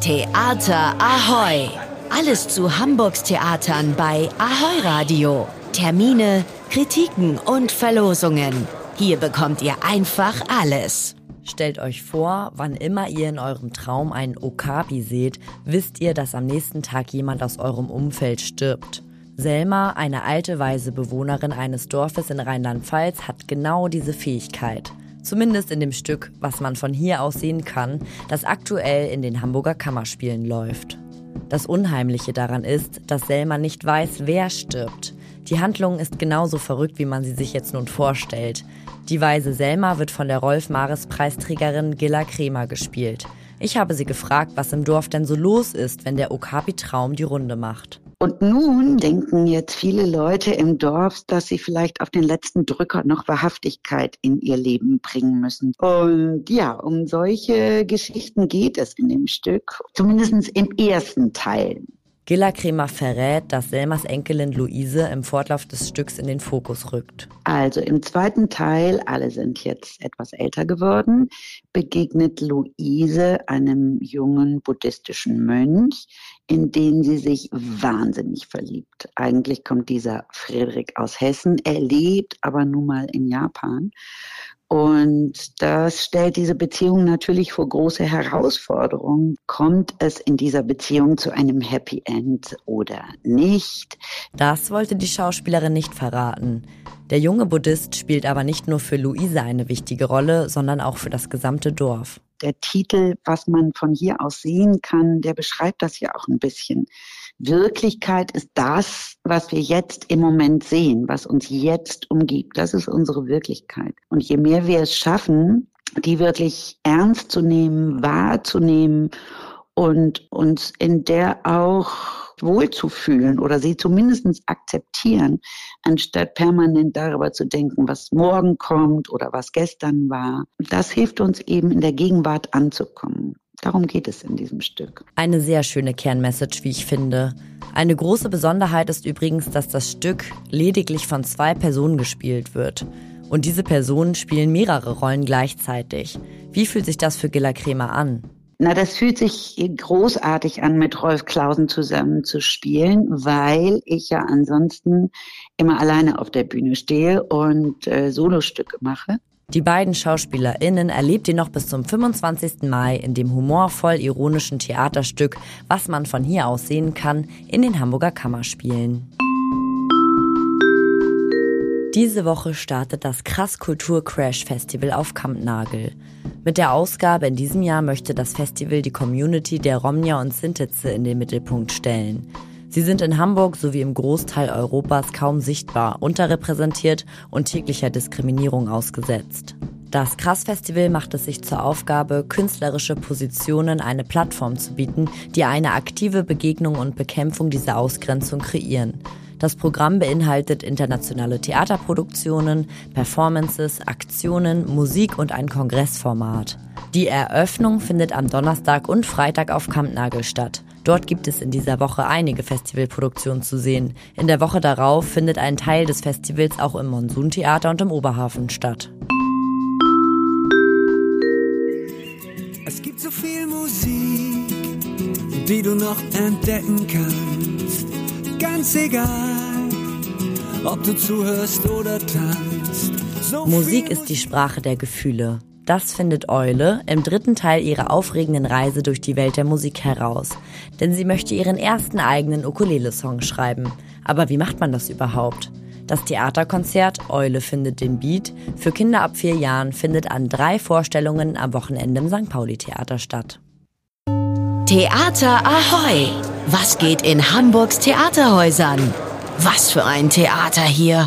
Theater Ahoy! Alles zu Hamburgs Theatern bei Ahoy Radio. Termine, Kritiken und Verlosungen. Hier bekommt ihr einfach alles. Stellt euch vor, wann immer ihr in eurem Traum einen Okapi seht, wisst ihr, dass am nächsten Tag jemand aus eurem Umfeld stirbt. Selma, eine alte weise Bewohnerin eines Dorfes in Rheinland-Pfalz, hat genau diese Fähigkeit. Zumindest in dem Stück, was man von hier aus sehen kann, das aktuell in den Hamburger Kammerspielen läuft. Das Unheimliche daran ist, dass Selma nicht weiß, wer stirbt. Die Handlung ist genauso verrückt, wie man sie sich jetzt nun vorstellt. Die weise Selma wird von der Rolf-Mares-Preisträgerin Gilla Kremer gespielt. Ich habe sie gefragt, was im Dorf denn so los ist, wenn der Okapi-Traum die Runde macht. Und nun denken jetzt viele Leute im Dorf, dass sie vielleicht auf den letzten Drücker noch Wahrhaftigkeit in ihr Leben bringen müssen. Und ja, um solche Geschichten geht es in dem Stück, zumindest im ersten Teil. Gilla Kremer verrät, dass Selmas Enkelin Luise im Fortlauf des Stücks in den Fokus rückt. Also im zweiten Teil, alle sind jetzt etwas älter geworden, begegnet Luise einem jungen buddhistischen Mönch, in den sie sich wahnsinnig verliebt. Eigentlich kommt dieser Friedrich aus Hessen, er lebt aber nun mal in Japan und das stellt diese Beziehung natürlich vor große Herausforderungen. Kommt es in dieser Beziehung zu einem Happy End oder nicht? Das wollte die Schauspielerin nicht verraten. Der junge Buddhist spielt aber nicht nur für Luise eine wichtige Rolle, sondern auch für das gesamte Dorf. Der Titel, was man von hier aus sehen kann, der beschreibt das ja auch ein bisschen. Wirklichkeit ist das, was wir jetzt im Moment sehen, was uns jetzt umgibt. Das ist unsere Wirklichkeit. Und je mehr wir es schaffen, die wirklich ernst zu nehmen, wahrzunehmen und uns in der auch wohlzufühlen oder sie zumindest akzeptieren, anstatt permanent darüber zu denken, was morgen kommt oder was gestern war. Das hilft uns eben in der Gegenwart anzukommen. Darum geht es in diesem Stück. Eine sehr schöne Kernmessage, wie ich finde. Eine große Besonderheit ist übrigens, dass das Stück lediglich von zwei Personen gespielt wird. Und diese Personen spielen mehrere Rollen gleichzeitig. Wie fühlt sich das für Gilla Kremer an? Na, das fühlt sich großartig an, mit Rolf Klausen zusammen zu spielen, weil ich ja ansonsten immer alleine auf der Bühne stehe und äh, Solostücke mache. Die beiden SchauspielerInnen erlebt ihr noch bis zum 25. Mai in dem humorvoll ironischen Theaterstück Was man von hier aus sehen kann in den Hamburger Kammerspielen. Diese Woche startet das Krass Kultur Crash Festival auf Kampnagel. Mit der Ausgabe in diesem Jahr möchte das Festival die Community der Romnia und Sintitze in den Mittelpunkt stellen. Sie sind in Hamburg sowie im Großteil Europas kaum sichtbar, unterrepräsentiert und täglicher Diskriminierung ausgesetzt. Das Krass-Festival macht es sich zur Aufgabe, künstlerische Positionen eine Plattform zu bieten, die eine aktive Begegnung und Bekämpfung dieser Ausgrenzung kreieren. Das Programm beinhaltet internationale Theaterproduktionen, Performances, Aktionen, Musik und ein Kongressformat. Die Eröffnung findet am Donnerstag und Freitag auf Kampnagel statt. Dort gibt es in dieser Woche einige Festivalproduktionen zu sehen. In der Woche darauf findet ein Teil des Festivals auch im Monsuntheater und im Oberhafen statt. Es gibt so viel Musik, die du noch entdecken kannst. Ganz egal, ob du zuhörst oder tanzt. So Musik ist die Sprache der Gefühle. Das findet Eule im dritten Teil ihrer aufregenden Reise durch die Welt der Musik heraus. Denn sie möchte ihren ersten eigenen Ukulele-Song schreiben. Aber wie macht man das überhaupt? Das Theaterkonzert Eule findet den Beat für Kinder ab vier Jahren findet an drei Vorstellungen am Wochenende im St. Pauli Theater statt. Theater Ahoy! Was geht in Hamburgs Theaterhäusern? Was für ein Theater hier!